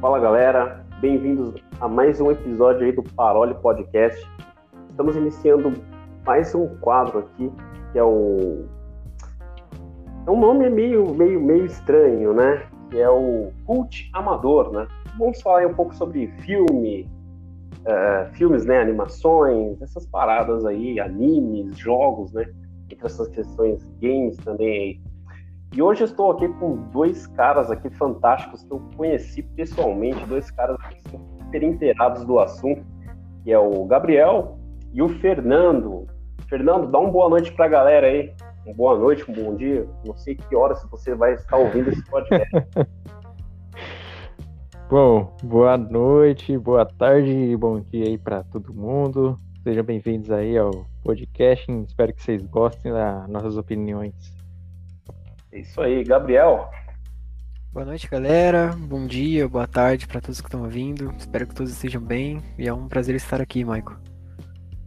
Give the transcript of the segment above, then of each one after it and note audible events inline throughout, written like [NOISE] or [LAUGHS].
Fala galera, bem-vindos a mais um episódio aí do Parole Podcast. Estamos iniciando mais um quadro aqui, que é o. É um nome meio, meio, meio estranho, né? Que é o Cult Amador, né? Vamos falar um pouco sobre filme, uh, filmes, né? Animações, essas paradas aí, animes, jogos, né? Entre essas questões, games também aí. E hoje estou aqui com dois caras aqui fantásticos que eu conheci pessoalmente, dois caras que são super inteirados do assunto, que é o Gabriel e o Fernando. Fernando, dá uma boa noite para a galera aí. Uma boa noite, um bom dia. Não sei que horas você vai estar ouvindo esse podcast. [LAUGHS] bom, boa noite, boa tarde e bom dia aí para todo mundo. Sejam bem-vindos aí ao podcast. Espero que vocês gostem das nossas opiniões. É isso aí, Gabriel. Boa noite, galera. Bom dia, boa tarde para todos que estão ouvindo. Espero que todos estejam bem e é um prazer estar aqui, Michael.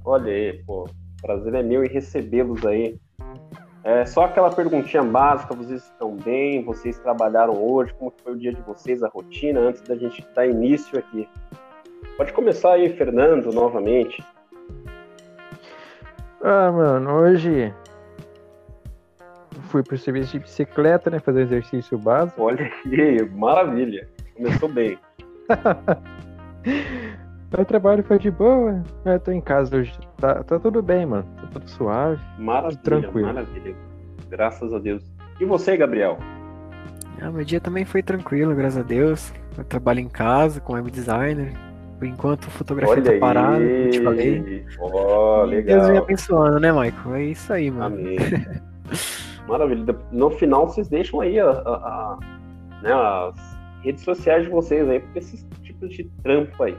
Olha aí, pô, prazer é meu em recebê-los aí. É só aquela perguntinha básica, vocês estão bem? Vocês trabalharam hoje? Como foi o dia de vocês, a rotina, antes da gente dar início aqui? Pode começar aí, Fernando, novamente. Ah, mano, hoje fui pro serviço de bicicleta, né? Fazer exercício básico. Olha aí, maravilha. Começou bem. [LAUGHS] Meu trabalho foi de boa. Eu tô em casa hoje. Tá, tá tudo bem, mano. Tá tudo suave. Maravilha, tranquilo. maravilha. Graças a Deus. E você, Gabriel? Ah, meu dia também foi tranquilo, graças a Deus. Eu trabalho em casa com web designer. Por enquanto, fotografia Olha tá parada, como eu te falei. Oh, legal. Deus vem abençoando, né, Michael? É isso aí, mano. Amém. [LAUGHS] Maravilha. No final, vocês deixam aí a, a, a, né, as redes sociais de vocês aí para esses tipos de trampo aí.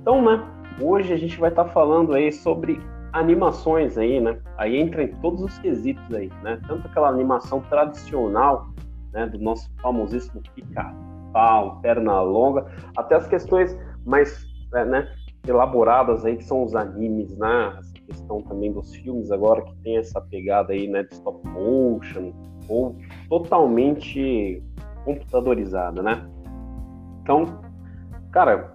Então, né, hoje a gente vai estar tá falando aí sobre animações aí, né? Aí entra em todos os quesitos aí, né? Tanto aquela animação tradicional, né, do nosso famosíssimo pica-pau, perna longa, até as questões mais, é, né, elaboradas aí que são os animes, né? Questão também dos filmes agora que tem essa pegada aí, né, de stop motion ou totalmente computadorizada, né? Então, cara,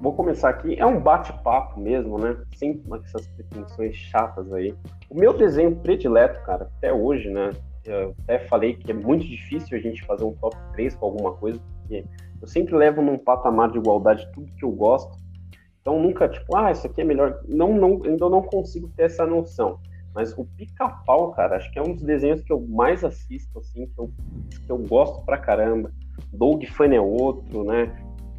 vou começar aqui. É um bate-papo mesmo, né? Sem essas pretensões chatas aí. O meu desenho predileto, cara, até hoje, né? Eu até falei que é muito difícil a gente fazer um top 3 com alguma coisa, porque eu sempre levo num patamar de igualdade tudo que eu gosto. Então nunca, tipo, ah, isso aqui é melhor. Não, não, ainda não consigo ter essa noção. Mas o pica-pau, cara, acho que é um dos desenhos que eu mais assisto, assim, que eu, que eu gosto pra caramba. Doug Funny é outro, né?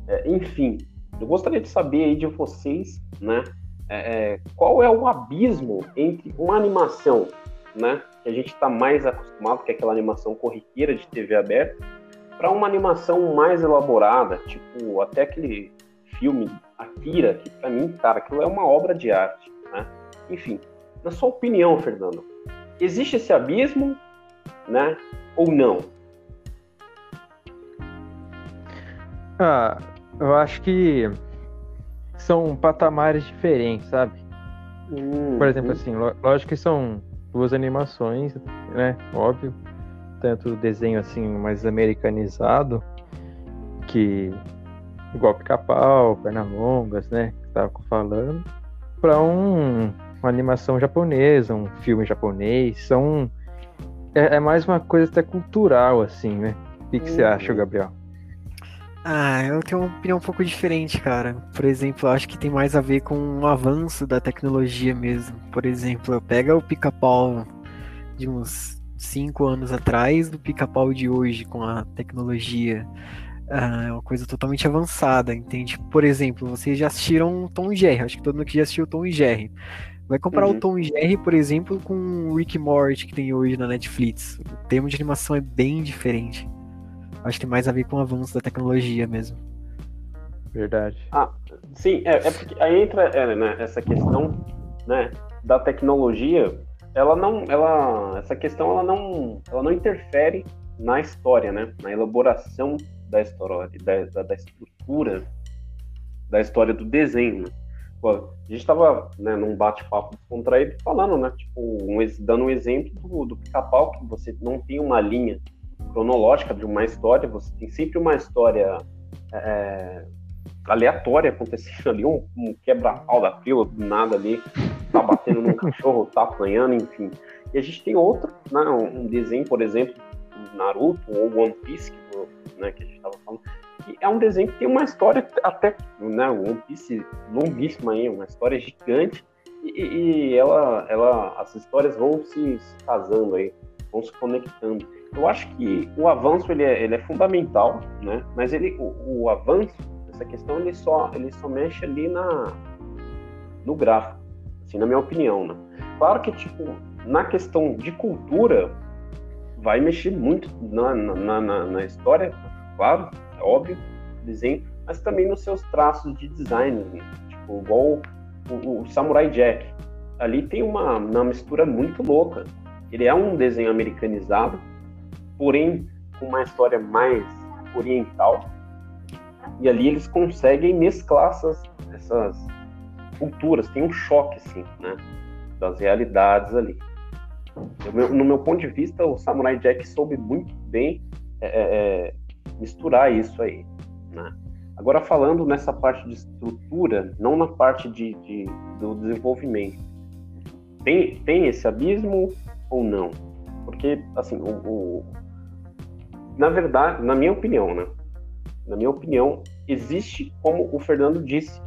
É, enfim, eu gostaria de saber aí de vocês, né? É, é, qual é o abismo entre uma animação, né? Que a gente está mais acostumado, que é aquela animação corriqueira de TV aberta, para uma animação mais elaborada, tipo até aquele filme Akira, que para mim, cara, aquilo é uma obra de arte, né? Enfim, na sua opinião, Fernando, existe esse abismo, né? Ou não? Ah, eu acho que são patamares diferentes, sabe? Hum, Por exemplo, hum. assim, lógico que são duas animações, né? Óbvio. Tanto o desenho assim mais americanizado, que igual pica-pau, Pernalongas, né? Que tava falando, para um, uma animação japonesa, um filme japonês. São. É, é mais uma coisa até cultural, assim, né? O que, que você acha, uhum. Gabriel? Ah, eu tenho uma opinião um pouco diferente, cara. Por exemplo, eu acho que tem mais a ver com o um avanço da tecnologia mesmo. Por exemplo, pega o pica-pau de uns 5 anos atrás do pica-pau de hoje com a tecnologia. Ah, é uma coisa totalmente avançada, entende? Por exemplo, vocês já assistiram Tom e Jerry, acho que todo mundo aqui já assistiu Tom e Jerry. Vai comparar uhum. o Tom e Jerry, por exemplo, com o Rick Morty que tem hoje na Netflix. O termo de animação é bem diferente. Acho que tem mais a ver com o avanço da tecnologia mesmo. Verdade. Ah, sim, é, é porque aí entra é, né, essa questão né, da tecnologia. Ela não, ela, essa questão ela não, ela não interfere na história, né, na elaboração da história, da, da, estrutura da história do desenho. Né? Pô, a gente estava né, num bate-papo contraído falando, né? Tipo, um, dando um exemplo do, do pica-pau, que você não tem uma linha cronológica de uma história, você tem sempre uma história é, aleatória acontecendo [LAUGHS] ali, um, um quebra-pau da fila, do nada ali, tá batendo num cachorro, tá apanhando, enfim. E a gente tem outro, né, um desenho, por exemplo, Naruto ou One Piece, que, né, que a gente estava falando, que é um desenho que tem uma história até, né, One Piece longuíssima aí, uma história gigante, e, e ela, ela, as histórias vão se, se casando aí, vão se conectando. Eu acho que o avanço ele é, ele é fundamental, né? Mas ele, o, o avanço essa questão ele só ele só mexe ali na no gráfico, assim, na minha opinião, né? Claro que tipo na questão de cultura vai mexer muito na, na, na, na história, claro, é óbvio, desenho, mas também nos seus traços de design, né? tipo igual o, o, Samurai Jack. Ali tem uma, uma mistura muito louca. Ele é um desenho americanizado, porém com uma história mais oriental, e ali eles conseguem mesclar essas, essas culturas, tem um choque, assim, né? Das realidades ali. No meu ponto de vista, o Samurai Jack soube muito bem é, é, é, misturar isso aí, né? Agora, falando nessa parte de estrutura, não na parte de, de do desenvolvimento, tem, tem esse abismo ou não? Porque, assim, o, o, na verdade, na minha opinião, né? na minha opinião, existe, como o Fernando disse,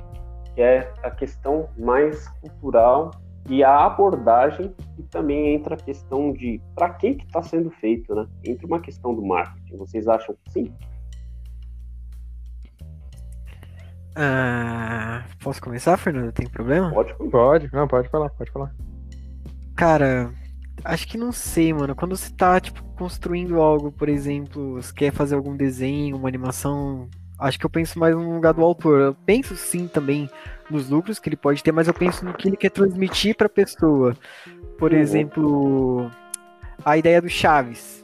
que é a questão mais cultural e a abordagem, e também entra a questão de para quem que está sendo feito, né? Entra uma questão do marketing. Vocês acham que sim? Ah, posso começar, Fernando? Tem problema? Pode, pode, não, pode falar, pode falar. Cara, Acho que não sei, mano. Quando você tá, tipo, construindo algo, por exemplo, você quer fazer algum desenho, uma animação, acho que eu penso mais no lugar do autor. Eu penso sim também nos lucros que ele pode ter, mas eu penso no que ele quer transmitir pra pessoa. Por uhum. exemplo, a ideia do Chaves.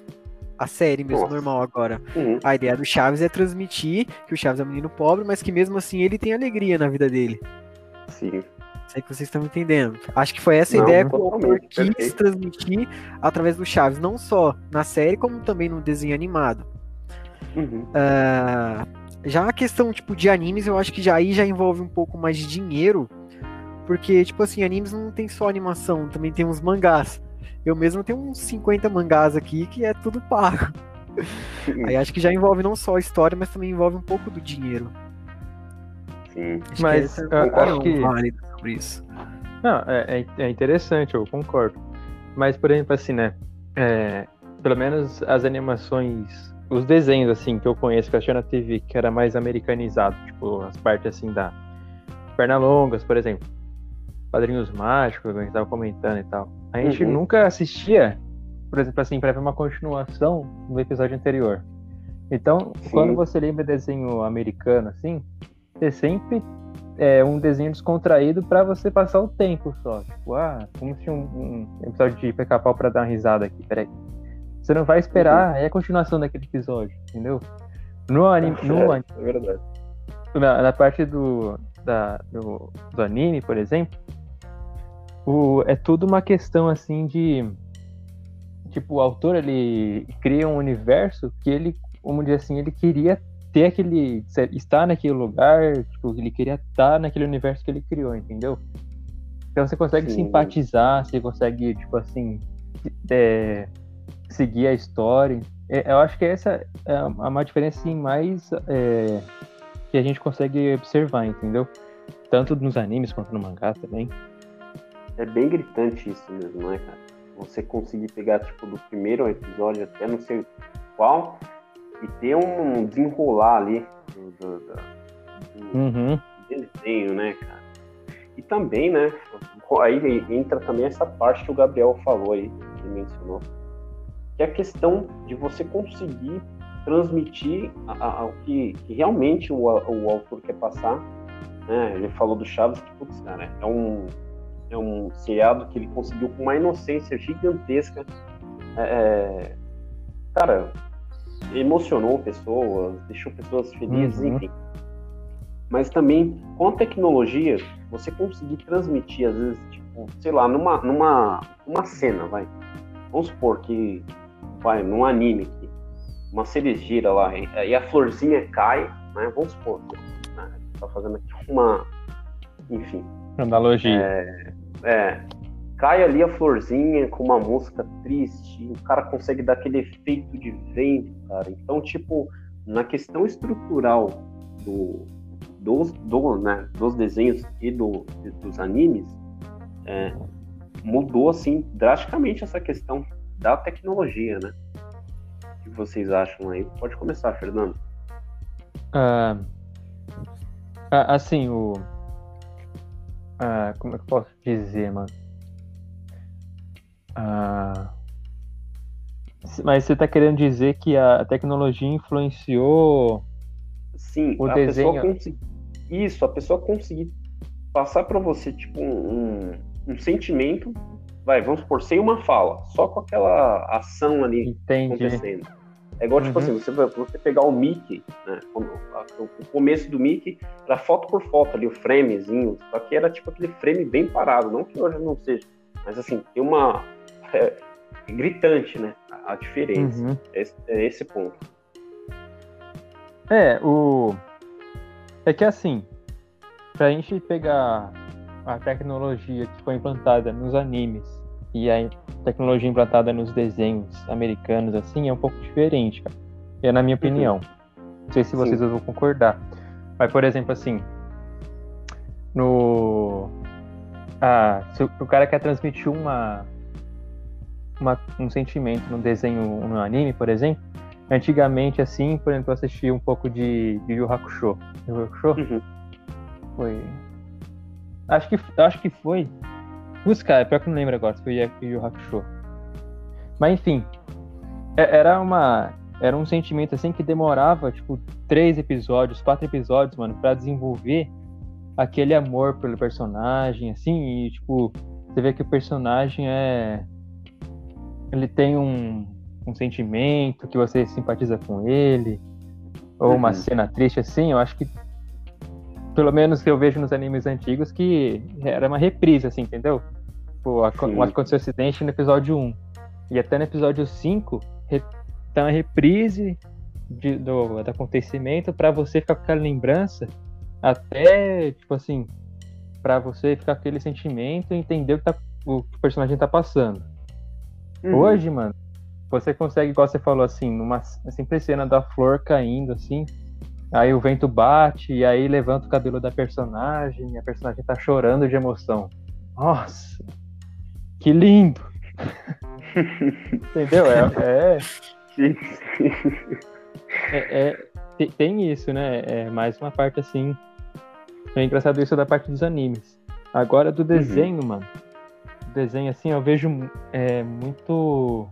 A série mesmo, Nossa. normal agora. Uhum. A ideia do Chaves é transmitir que o Chaves é um menino pobre, mas que mesmo assim ele tem alegria na vida dele. Sim. Sei que vocês estão entendendo. Acho que foi essa a ideia que o autor quis transmitir através do Chaves, não só na série, como também no desenho animado. Uhum. Uh, já a questão tipo de animes, eu acho que já aí já envolve um pouco mais de dinheiro, porque tipo assim, animes não tem só animação, também tem uns mangás. Eu mesmo tenho uns 50 mangás aqui que é tudo pago. aí acho que já envolve não só a história, mas também envolve um pouco do dinheiro. Sim. Acho mas que eu acho que válido sobre isso. Não, é, é, é interessante, eu concordo. Mas, por exemplo, assim, né? É, pelo menos as animações, os desenhos, assim, que eu conheço, que eu achei na TV, que era mais americanizado, tipo, as partes, assim, da Pernalongas, por exemplo. Padrinhos Mágicos, que a gente tava comentando e tal. A gente uhum. nunca assistia, por exemplo, assim, pra ver uma continuação do episódio anterior. Então, Sim. quando você lembra desenho americano, assim, você sempre é, um desenho descontraído para você passar o tempo só. Tipo, ah, como se um, um episódio de pica-pau pra dar uma risada aqui, peraí. Você não vai esperar, uhum. é a continuação daquele episódio, entendeu? No anime. No é, é verdade. Na, na, parte do, da, do, do anime, por exemplo, o, é tudo uma questão assim de. Tipo, o autor ele cria um universo que ele, vamos dizer assim, ele queria ter aquele. estar naquele lugar, tipo, ele queria estar naquele universo que ele criou, entendeu? Então você consegue Sim. simpatizar, você consegue, tipo assim, é, seguir a história. É, eu acho que essa é uma diferença assim, mais é, que a gente consegue observar, entendeu? Tanto nos animes quanto no mangá também. É bem gritante isso mesmo, não é, cara? Você conseguir pegar, tipo, do primeiro episódio até não sei qual, e ter um desenrolar ali do, do, do uhum. desenho, né, cara? E também, né, aí entra também essa parte que o Gabriel falou aí, que mencionou, que é a questão de você conseguir transmitir o que, que, realmente o, o autor quer passar. Né? Ele falou do Chaves, que, putz, cara, é um, é um seriado que ele conseguiu com uma inocência gigantesca. É, é cara, emocionou pessoas, deixou pessoas felizes, uhum. enfim. Mas também, com a tecnologia, você conseguir transmitir, às vezes, tipo, sei lá, numa, numa uma cena, vai. Vamos supor que, vai, num anime aqui, uma cerejeira lá, e a florzinha cai, né? Vamos supor, né? tá fazendo aqui uma, enfim. Analogia. É, é, cai ali a florzinha com uma música triste, o cara consegue dar aquele efeito de vento, cara. Então, tipo, na questão estrutural do, dos, do, né, dos desenhos e do, dos animes, é, mudou assim drasticamente essa questão da tecnologia, né? O que vocês acham aí? Pode começar, Fernando. Ah, assim, o. Ah, como é que eu posso dizer, mano? Ah, mas você está querendo dizer que a tecnologia influenciou Sim, o a desenho? Pessoa consegui... Isso, a pessoa conseguir passar para você tipo um, um, sentimento, vai, vamos por sem uma fala, só com aquela ação ali Entendi. acontecendo. É igual, tipo uhum. assim, você, você pegar o Mickey, né, o começo do Mickey, era foto por foto ali, o framezinho, só que era tipo aquele frame bem parado, não que hoje não seja, mas assim, tem uma... É, gritante, né? A diferença. Uhum. É, é esse ponto. É, o. É que assim, pra gente pegar a tecnologia que foi implantada nos animes e a tecnologia implantada nos desenhos americanos, assim, é um pouco diferente, cara. É na minha uhum. opinião. Não sei se vocês Sim. vão concordar. Mas, por exemplo, assim, no. Ah, se o cara quer transmitir uma, uma, um sentimento no desenho, no anime, por exemplo, antigamente, assim, por exemplo, eu assisti um pouco de, de Yu Hakusho. Yu Hakusho? Uhum. Foi. Acho que, acho que foi. Buscar, é pior que não lembro agora se foi Yu Hakusho. Mas enfim, é, era uma. Era um sentimento assim que demorava, tipo, três episódios, quatro episódios, mano, para desenvolver aquele amor pelo personagem, assim, e tipo, você vê que o personagem é ele tem um, um sentimento que você simpatiza com ele, ou uma uhum. cena triste assim, eu acho que pelo menos que eu vejo nos animes antigos que era uma reprise, assim, entendeu? Pô, aconteceu um acidente no episódio 1. E até no episódio 5 re, tá uma reprise de, do, do acontecimento para você ficar com aquela lembrança até, tipo assim, para você ficar com aquele sentimento e entender o que, tá, o que o personagem tá passando. Uhum. Hoje, mano, você consegue, igual você falou assim, numa simples cena da flor caindo, assim, aí o vento bate, e aí levanta o cabelo da personagem, e a personagem tá chorando de emoção. Nossa, que lindo! [LAUGHS] Entendeu? É, é, é, é, tem isso, né? É mais uma parte assim. É engraçado isso da parte dos animes. Agora do desenho, uhum. mano desenho, assim, eu vejo é, muito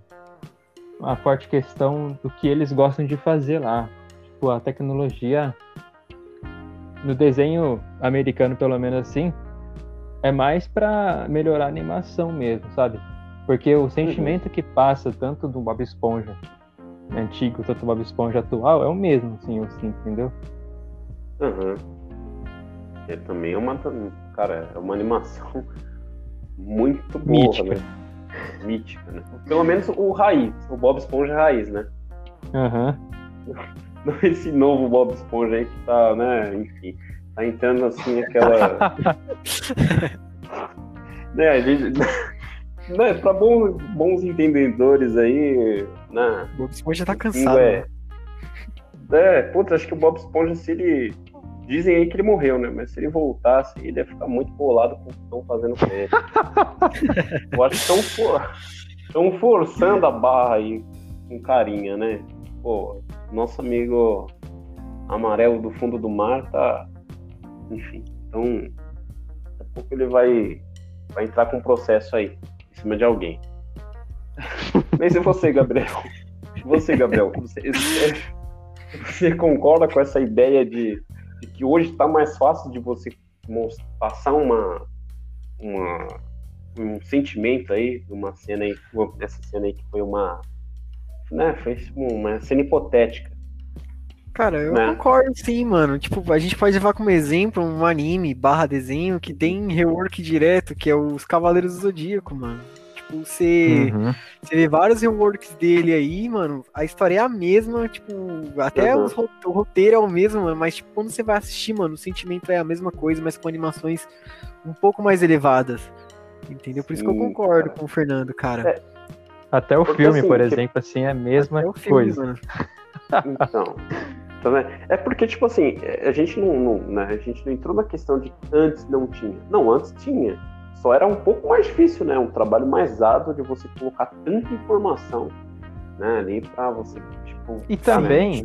a forte questão do que eles gostam de fazer lá. Tipo, a tecnologia no desenho americano, pelo menos assim, é mais para melhorar a animação mesmo, sabe? Porque o sentimento que passa tanto do Bob Esponja antigo quanto do Bob Esponja atual é o mesmo, assim, eu sinto, entendeu? Uhum. É também é uma, cara, é uma animação muito boa, Mítica. né? Mítica, né? Pelo menos o raiz, o Bob Esponja raiz, né? Aham. Uhum. [LAUGHS] [LAUGHS] Esse novo Bob Esponja aí que tá, né? Enfim, tá entrando assim aquela. [LAUGHS] né, a gente. [LAUGHS] né, pra bons, bons entendedores aí, né? O Bob Esponja tá cansado. É, né? é, putz, acho que o Bob Esponja, se ele Dizem aí que ele morreu, né? Mas se ele voltasse, ele ia ficar muito bolado com o que estão fazendo com ele. Eu acho que estão for... forçando a barra aí com carinha, né? Pô, nosso amigo amarelo do fundo do mar tá. Enfim. Então, daqui a pouco ele vai, vai entrar com um processo aí, em cima de alguém. [LAUGHS] Mas e você, Gabriel? Você, Gabriel, você, você concorda com essa ideia de que hoje está mais fácil de você passar uma, uma um sentimento aí, uma cena aí, essa cena aí que foi uma, né, foi uma cena hipotética. Cara, eu né? concordo sim, mano. Tipo, a gente pode levar como exemplo um anime barra desenho que tem rework direto, que é os Cavaleiros do Zodíaco, mano. Tipo, você, uhum. você vê vários reworks dele aí, mano, a história é a mesma, tipo, até uhum. os, o roteiro é o mesmo, mano, mas tipo, quando você vai assistir, mano, o sentimento é a mesma coisa, mas com animações um pouco mais elevadas. Entendeu? Por isso Sim, que eu concordo cara. com o Fernando, cara. É. Até o Porque, filme, assim, por tipo, exemplo, assim, é a mesma filme, coisa. Mano. [LAUGHS] Então. É porque, tipo assim, a gente não, não, né, a gente não entrou na questão de antes não tinha. Não, antes tinha. Só era um pouco mais difícil, né? Um trabalho mais árduo de você colocar tanta informação né, ali pra você, tipo, e também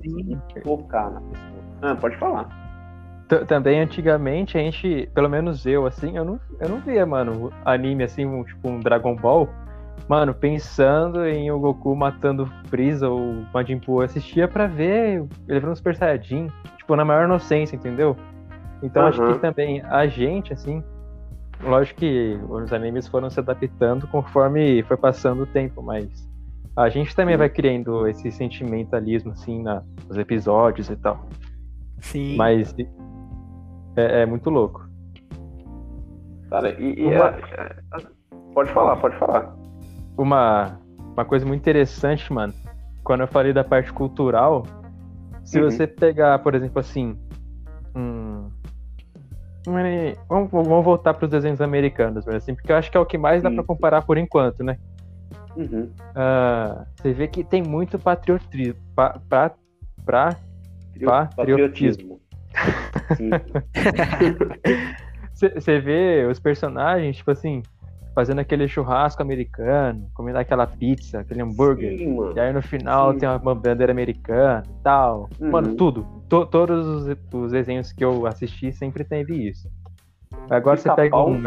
colocar na pessoa. Ah, pode falar. Também antigamente a gente, pelo menos eu, assim, eu não, eu não via, mano, anime assim, um, tipo um Dragon Ball Mano, pensando em o Goku matando Freeza ou Majin Buu, eu assistia pra ver ele virando Super Saiyajin, tipo, na maior inocência, entendeu? Então uhum. acho que também a gente, assim, lógico que os animes foram se adaptando conforme foi passando o tempo, mas a gente também Sim. vai criando esse sentimentalismo, assim, na, nos episódios e tal. Sim. Mas é, é muito louco. Cara, e, e Uma... é, é, pode falar, pode falar uma, uma coisa muito interessante, mano. Quando eu falei da parte cultural, se uhum. você pegar, por exemplo, assim, um, vamos, vamos voltar para os desenhos americanos, assim, porque eu acho que é o que mais dá para comparar por enquanto, né? Uhum. Uh, você vê que tem muito patriotismo. Pa, pra, pra, patriotismo. [LAUGHS] Você vê os personagens, tipo assim, fazendo aquele churrasco americano, comendo aquela pizza, aquele hambúrguer. Sim, e aí no final Sim. tem uma bandeira americana e tal. Uhum. Mano, tudo. To todos os, os, desenhos que eu assisti sempre teve isso. Agora você pega um.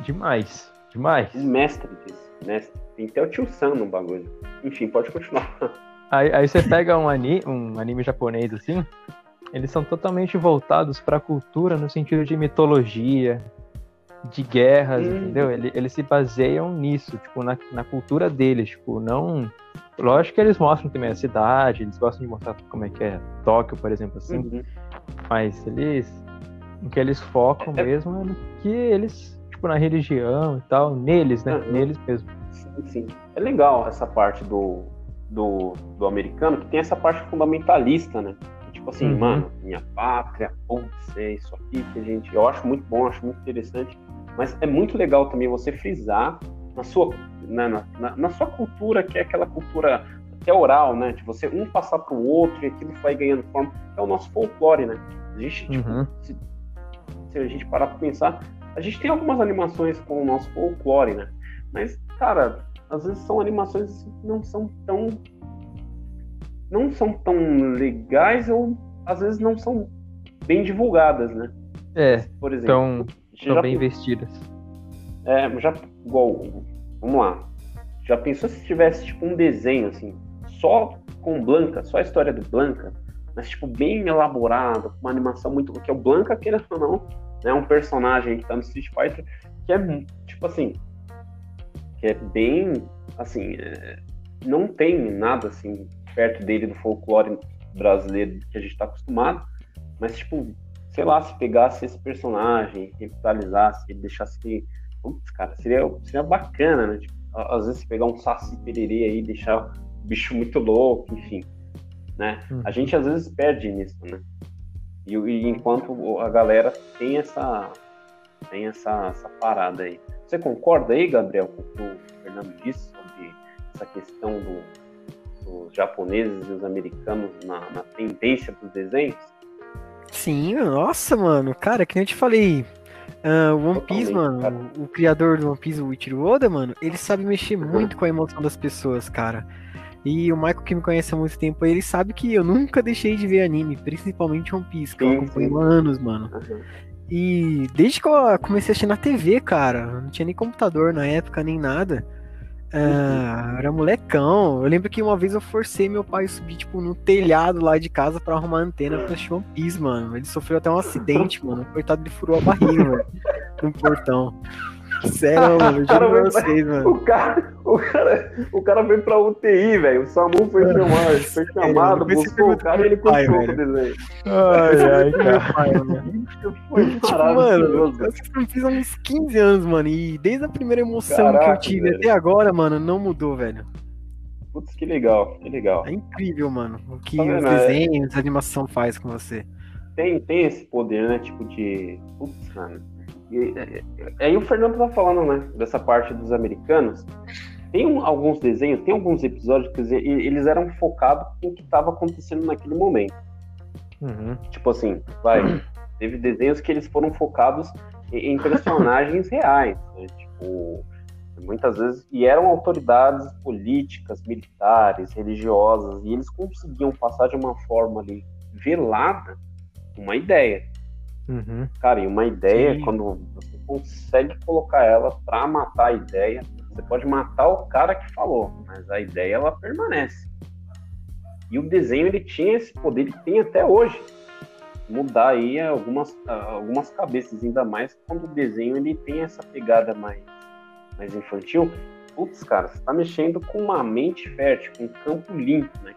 Demais. Demais. Mestre disso. Mestre. Tem até o tio Sam no bagulho. Enfim, pode continuar. [LAUGHS] Aí, aí você pega um, ani um anime japonês assim, eles são totalmente voltados para a cultura no sentido de mitologia, de guerras, hum. entendeu? Eles, eles se baseiam nisso, tipo, na, na cultura deles, tipo, não... Lógico que eles mostram também a cidade, eles gostam de mostrar como é que é Tóquio, por exemplo, assim, uhum. mas eles... O que eles focam é, mesmo é no que eles, tipo, na religião e tal, neles, né? Uhum. Neles mesmo. Sim, sim. É legal essa parte do, do, do americano, que tem essa parte fundamentalista, né? Tipo assim, uhum. mano, minha pátria, putz, é isso aqui que a gente. Eu acho muito bom, acho muito interessante. Mas é muito legal também você frisar na sua, né, na, na, na sua cultura, que é aquela cultura até oral, né? De você um passar para o outro e aquilo vai ganhando forma. É o nosso folclore, né? A gente, tipo, uhum. se, se, a gente parar para pensar, a gente tem algumas animações com o nosso folclore, né? Mas, cara, às vezes são animações que não são tão. Não são tão legais ou às vezes não são bem divulgadas, né? É. Por exemplo. Então Estão bem vestidas. É, já. Igual. Vamos lá. Já pensou se tivesse tipo um desenho assim, só com Blanca, só a história do Blanca, mas tipo bem elaborado, com uma animação muito. Que é o Blanca, querendo ou não, é um personagem que tá no Street Fighter, que é tipo assim. Que é bem. Assim. É, não tem nada assim perto dele do folclore brasileiro que a gente tá acostumado, mas tipo sei lá, se pegasse esse personagem, revitalizasse, ele deixasse que. Putz, cara, seria, seria bacana, né? Tipo, às vezes pegar um Saci Pererê aí, deixar o bicho muito louco, enfim. Né? Hum. A gente às vezes perde nisso, né? E, e, enquanto a galera tem essa tem essa, essa parada aí. Você concorda aí, Gabriel, com o que o Fernando disse sobre essa questão do, dos japoneses e os americanos na, na tendência dos desenhos? Sim, nossa, mano. Cara, que nem eu te falei. Uh, One Piece, mano, o, o, criador do One Piece, o Ichiro Oda, mano, ele sabe mexer uhum. muito com a emoção das pessoas, cara. E o Michael, que me conhece há muito tempo, ele sabe que eu nunca deixei de ver anime, principalmente One Piece, que sim, eu acompanho há anos, mano. Uhum. E desde que eu comecei a assistir na TV, cara, não tinha nem computador na época, nem nada. Ah, era molecão. Eu lembro que uma vez eu forcei meu pai a subir, tipo, no telhado lá de casa pra arrumar antena pra assistir Piece, mano. Ele sofreu até um acidente, mano. Coitado, ele furou a barriga, velho, no portão. Sério, [LAUGHS] mano, eu juro pra vocês, mano. O cara, o cara, o cara veio pra UTI, velho. O Samu foi filmado, foi chamado, buscou o cara e ele continuou o desenho. Ai, ai, [LAUGHS] cara. Foi Tipo, mano, eu fiz uns 15 anos, mano, e desde a primeira emoção que eu Caraca, tive velho. até agora, mano, não mudou, velho. Putz, que legal, que legal. É incrível, mano, o que Tá os vendo, é? desenhos, a animação faz com você. Tem, tem esse poder, né? Tipo de. Putz, mano. E, é, é, aí o Fernando tá falando, né? Dessa parte dos americanos. Tem um- alguns desenhos, tem alguns episódios que eles- eram focados no que estava acontecendo naquele momento. Uhum. Tipo assim, vai. Teve desenhos que eles foram focados em, em personagens [LAUGHS] reais. né? Tipo, muitas vezes. E eram autoridades políticas, militares, religiosas. E eles conseguiam passar de uma forma ali velada uma ideia. Uhum. Cara, e uma ideia, Sim. quando você consegue colocar ela pra matar a ideia, você pode matar o cara que falou, mas a ideia ela permanece. E o desenho ele tinha esse poder, ele tem até hoje. Mudar aí algumas, algumas cabeças, ainda mais quando o desenho ele tem essa pegada mais, mais infantil. Putz, cara, você tá mexendo com uma mente fértil, com um campo limpo, né?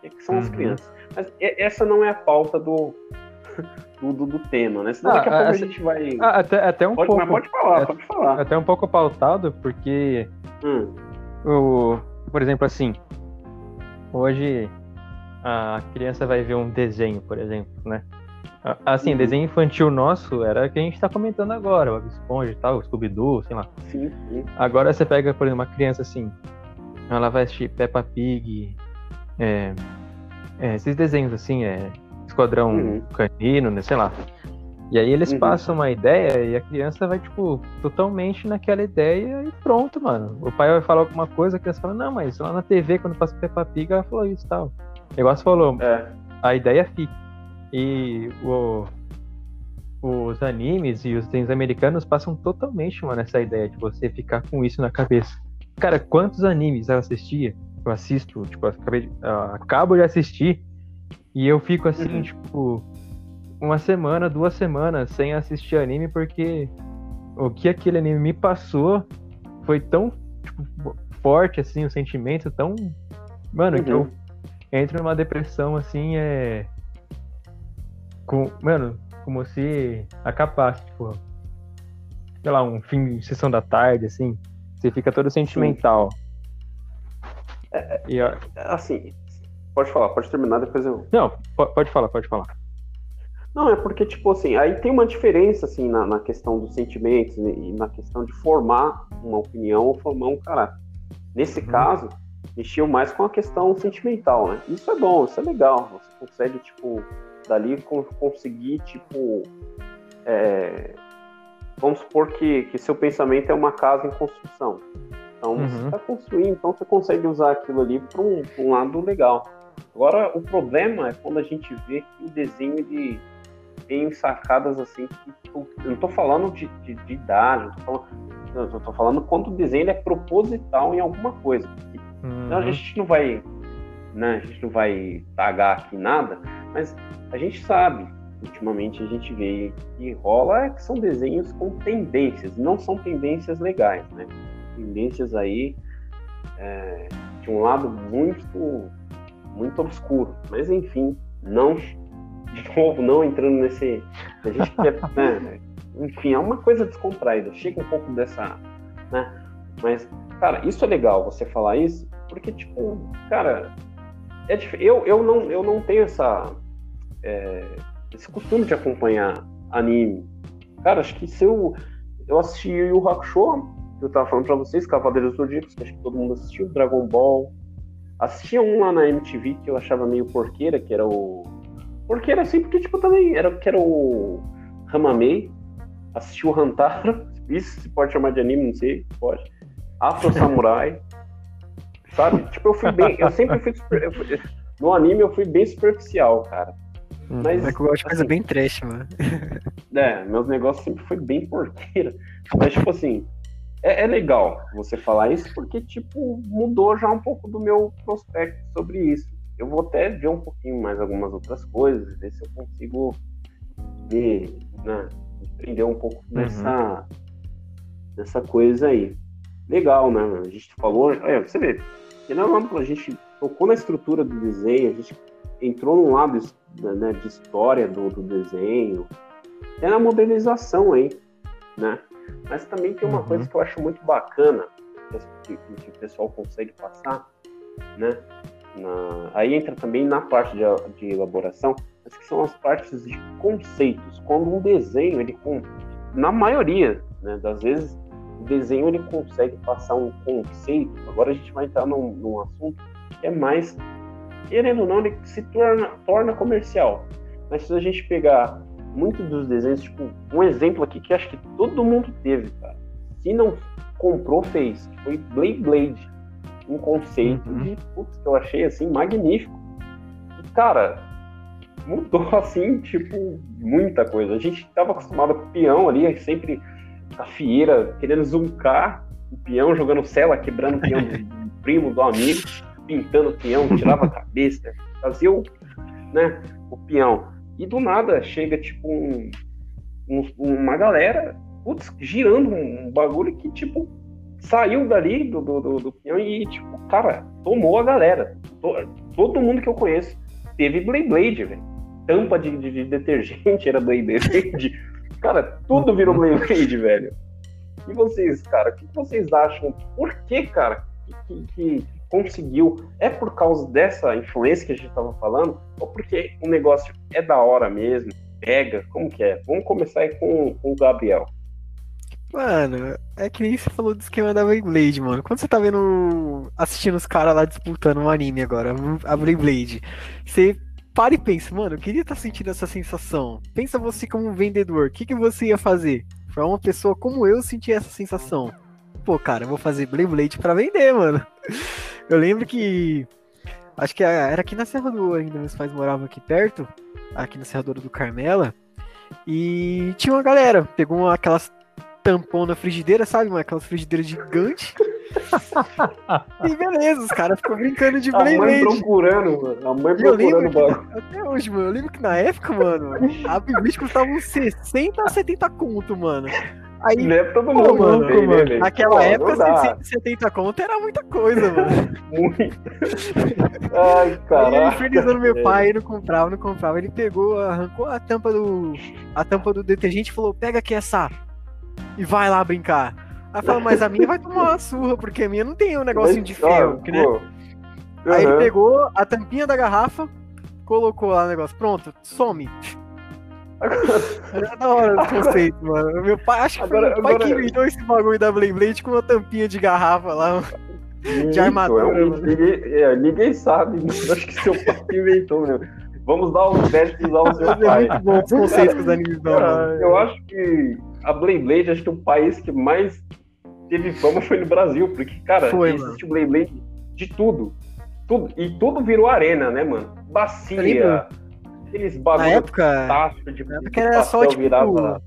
Que, é o- que são as Uhum. crianças. Mas essa não é a pauta do, do, do- do tema, né? Senão Ah, daqui a pouco a gente vai. Ah, até, até um pode, pouco. mas pode falar, é- pode falar. Até um pouco pautado, porque Hum, o, por exemplo, assim, hoje a criança vai ver um desenho, por exemplo, né? Assim, Uhum. desenho infantil nosso era o que a gente tá comentando agora, o Bob Esponja e tal, o Scooby-Doo, sei lá. sim, sim. Agora você pega, por exemplo, uma criança assim, ela vai assistir Peppa Pig, é, é, esses desenhos assim, é, Esquadrão Uhum. Canino, né, sei lá. E aí eles Uhum. passam uma ideia e a criança vai, tipo, totalmente naquela ideia e pronto, mano. O pai vai falar alguma coisa, a criança fala, não, mas lá na TV, quando passa Peppa Pig, ela falou isso e tal. O negócio falou, É, a ideia fica. E o- os animes e os desenhos americanos passam totalmente, mano, essa ideia de você ficar com isso na cabeça. Cara, quantos animes eu assistia? Eu assisto, tipo, eu acabei de- ah, acabo de assistir e eu fico assim, Uhum. tipo, uma semana, duas semanas sem assistir anime porque o que aquele anime me passou foi tão tipo, forte, assim, o sentimento tão. Mano, que Uhum. eu entro numa depressão assim, é. Com, mano, como se acabasse, tipo. Sei lá, um fim de sessão da tarde, assim. Você fica todo sentimental. E, ó, assim, pode falar, pode terminar, depois eu. não, po- pode falar, pode falar. Não, é porque, tipo assim, aí tem uma diferença, assim, na, na questão dos sentimentos né, e na questão de formar uma opinião ou formar um caráter. Nesse Uhum. caso, mexeu mais com a questão sentimental, né? Isso é bom, isso é legal. Você consegue, tipo, dali con- conseguir, tipo. é, Vamos supor que, que seu pensamento é uma casa em construção. Então você Uhum. está construindo, então você consegue usar aquilo ali para um, um lado legal. Agora, o problema é quando a gente vê que o desenho ele tem sacadas assim que tipo, eu não tô falando de, de, de idade, eu tô falando quando o desenho é proposital em alguma coisa. Então a Uhum. gente não vai, né, a gente não vai tagar aqui nada, mas a gente sabe, ultimamente a gente vê que rola é que são desenhos com tendências, não são tendências legais, né? Tendências aí é, de um lado muito, muito obscuro, mas enfim, não, de novo, não entrando nesse, a gente quer, [LAUGHS] né, enfim, é uma coisa descontraída, chega um pouco dessa, né, mas Cara, isso é legal você falar isso, porque, tipo, cara, é dif... eu, eu, não, eu não tenho essa, é, esse costume de acompanhar anime. Cara, acho que se eu, eu assisti Yu Hakusho, que eu tava falando pra vocês, Cavaleiros do Zodíaco, que acho que todo mundo assistiu, Dragon Ball. Assistia um lá na MTV que eu achava meio porqueira, que era o. Porqueira assim, porque, tipo, também era, que era o Hamamei. Assisti o Hantaro, [LAUGHS] isso se pode chamar de anime, não sei, pode. Afro Samurai. [LAUGHS] Sabe? Tipo, eu fui bem. Eu sempre fui. super- eu fui- no anime eu fui bem superficial, cara. Mas, É que eu gosto de coisa assim, bem trash, mano. [LAUGHS] É, meus negócios sempre foi bem porqueira. Mas, tipo assim, é, é legal você falar isso porque, tipo, mudou já um pouco do meu prospecto sobre isso. Eu vou até ver um pouquinho mais algumas outras coisas, ver se eu consigo me, né, me prender um pouco nessa, nessa coisa aí. Legal, né? A gente falou, é, você vê, não, a gente tocou na estrutura do desenho, a gente entrou num lado né, de história do, do desenho, até na modelização aí, né? Mas também tem uma uhum. coisa que eu acho muito bacana que, que, o pessoal consegue passar, né? Na, aí entra também na parte de, de, elaboração, mas que são as partes de conceitos. Quando um desenho, ele na maioria né, das vezes, o desenho ele consegue passar um conceito. Agora a gente vai entrar num, num assunto que é mais, querendo ou não, ele se torna, torna comercial. Mas se a gente pegar muitos dos desenhos, tipo, um exemplo aqui que acho que todo mundo teve, cara. Se não comprou, fez. Foi Blade Blade. Um conceito uhum. de, putz, que eu achei, assim, magnífico. E, cara, mudou, [LAUGHS] assim, tipo, muita coisa. A gente tava acostumado com o peão ali, sempre a fieira querendo zuncar o peão, jogando cela, quebrando o peão do [LAUGHS] primo, do amigo, pintando o peão, tirava a cabeça, fazia o, né, o peão. E do nada chega, tipo, um, um, uma galera, putz, girando um, bagulho que, tipo, saiu dali do, do, do, do peão e, tipo, cara, tomou a galera. Todo mundo que eu conheço teve Blade Blade, velho. Tampa de, de, de, detergente [LAUGHS] era Blade Blade. cara, tudo virou Blade Blade, velho. E vocês, cara, o que vocês acham? Por que, cara, que, que, conseguiu, é por causa dessa influência que a gente estava falando, ou porque o negócio é da hora mesmo, pega, como que é? Vamos começar aí com, com o Gabriel. Mano, é que nem você falou do esquema da Beyblade, mano. Quando você tá vendo, assistindo os caras lá disputando um anime agora, a Beyblade, você para e pensa, mano, eu queria estar tá sentindo essa sensação. Pensa você como um vendedor, o que, que você ia fazer? Pra uma pessoa como eu sentir essa sensação. Pô, cara, eu vou fazer Beyblade pra vender, mano. [LAUGHS] Eu lembro que. Acho que era aqui na Serra do ainda, meus pais moravam aqui perto, aqui na Serra do Carmela. E tinha uma galera, pegou uma, aquelas tampão na frigideira, sabe? Uma, aquelas frigideiras gigantes. [LAUGHS] e beleza, os caras ficam brincando de Blade. A mãe procurando, mano. A mãe procurando o bagulho. Até hoje, mano. Eu lembro que na época, mano, a Beyblade custava uns 60 a 70 conto, mano. Aí, é todo mundo, pô, mano, tem, mano. Né, Naquela Pô, época, 170 conto era muita coisa, mano. [LAUGHS] Muito. Ai, caralho. Ele infernizando meu pai, ele não comprava, não comprava. Ele pegou, arrancou a tampa do a tampa do detergente e falou: pega aqui essa e vai lá brincar. Aí falou, mas a minha vai tomar uma surra, porque a minha não tem um negocinho de ferro, né? Uhum. Aí ele pegou a tampinha da garrafa, colocou lá o negócio, pronto, some. É da hora o conceito, mano. Meu pai, acho que agora, meu pai agora... que inventou esse bagulho da Blade Blade com uma tampinha de garrafa lá. De armadura. É um, ninguém, é, ninguém sabe, mas acho que seu pai inventou, meu. Vamos dar os créditos ao seu pai. É muito bom os conceitos dos animes Eu acho que a Blade Blade, acho que o país que mais teve fama foi no Brasil, porque, cara, foi, existe o Blade Blade de tudo. tudo. E tudo virou arena, né, mano? Bacia aqueles bagulho na época, de, na época era só, tipo, virava...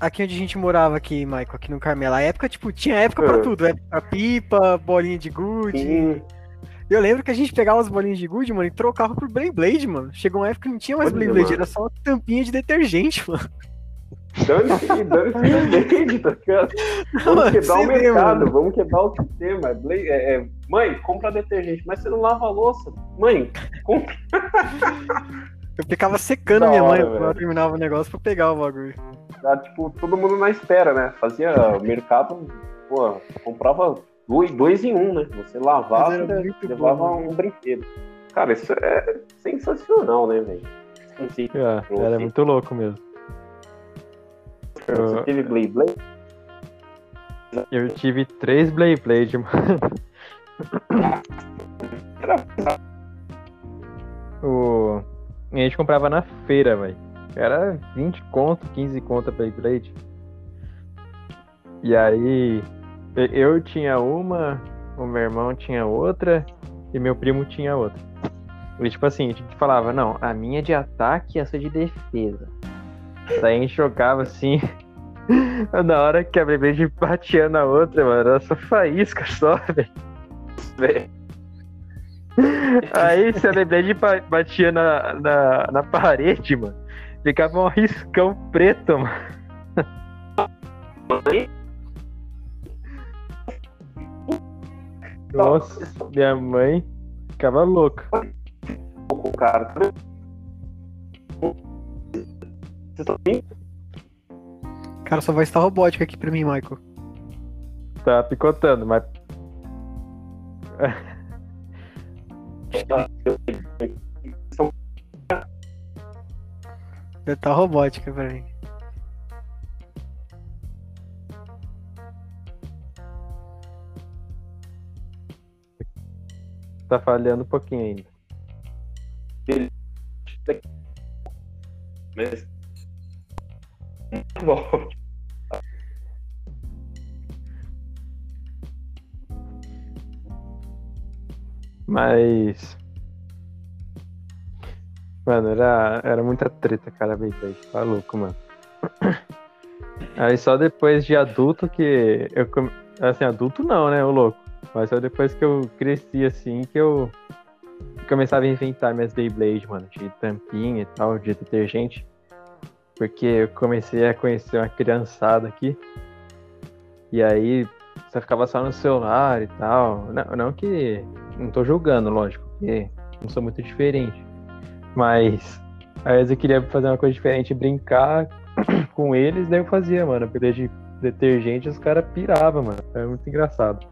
Aqui onde a gente morava aqui, Michael, aqui no Carmela, a época, tipo, tinha época pra é. tudo, época pipa, bolinha de gude. Sim. Eu lembro que a gente pegava as bolinhas de gude, mano, e trocava por Blade Blade, mano. Chegou uma época que não tinha mais Blade Blade, era só tampinha de detergente, mano. Dane-se, dane-se tá ligado? [LAUGHS] Vamos quebrar o mercado, mano. vamos quebrar o sistema. É, é, mãe, compra detergente, mas você não lava a louça. Mãe, compra. [LAUGHS] Eu ficava secando da minha mãe quando ela terminava o negócio pra pegar o bagulho. Ah, tipo, todo mundo na espera, né? Fazia mercado, pô, comprava dois, dois em um, né? Você lavava e levava bom, um brinquedo. Cara, isso é sensacional, né, velho? É, era muito louco mesmo. Você teve Blade Blade? Eu tive três Blade Blade, [LAUGHS] mano. o... A gente comprava na feira, velho. Era 20 conto, 15 conto Blade Blade. E aí, eu tinha uma, o meu irmão tinha outra e meu primo tinha outra. E tipo assim, a gente falava, não, a minha é de ataque e essa é de defesa. Daí a gente jogava assim. [LAUGHS] Na hora que a Beyblade batia na outra, mano, era só faísca só, [LAUGHS] velho. Aí se a Beyblade batia na, na, na parede, mano, ficava um riscão preto, mano. Nossa, minha mãe ficava louca. O cara. Cara, só vai estar robótica aqui pra mim, Michael. Tá picotando, mas. [LAUGHS] Tá robótica pra mim. Tá falhando um pouquinho ainda. Mas. Bom. Mas. Mano, era, era muita treta, cara, Beyblade. Tá louco, mano. [COUGHS] Aí só depois de adulto que eu. Assim, adulto não, né, o louco. Mas só depois que eu cresci assim que eu começava a inventar minhas Beyblade, mano, de tampinha e tal, de detergente. Porque eu comecei a conhecer uma criançada aqui. E aí você ficava só no celular e tal. Não, não que. Não tô julgando, lógico, porque não sou muito diferente. Mas às vezes eu queria fazer uma coisa diferente, brincar [CLEARS THROAT] com eles, daí eu fazia, mano. Apesar de detergente, os caras piravam, mano. Era muito engraçado.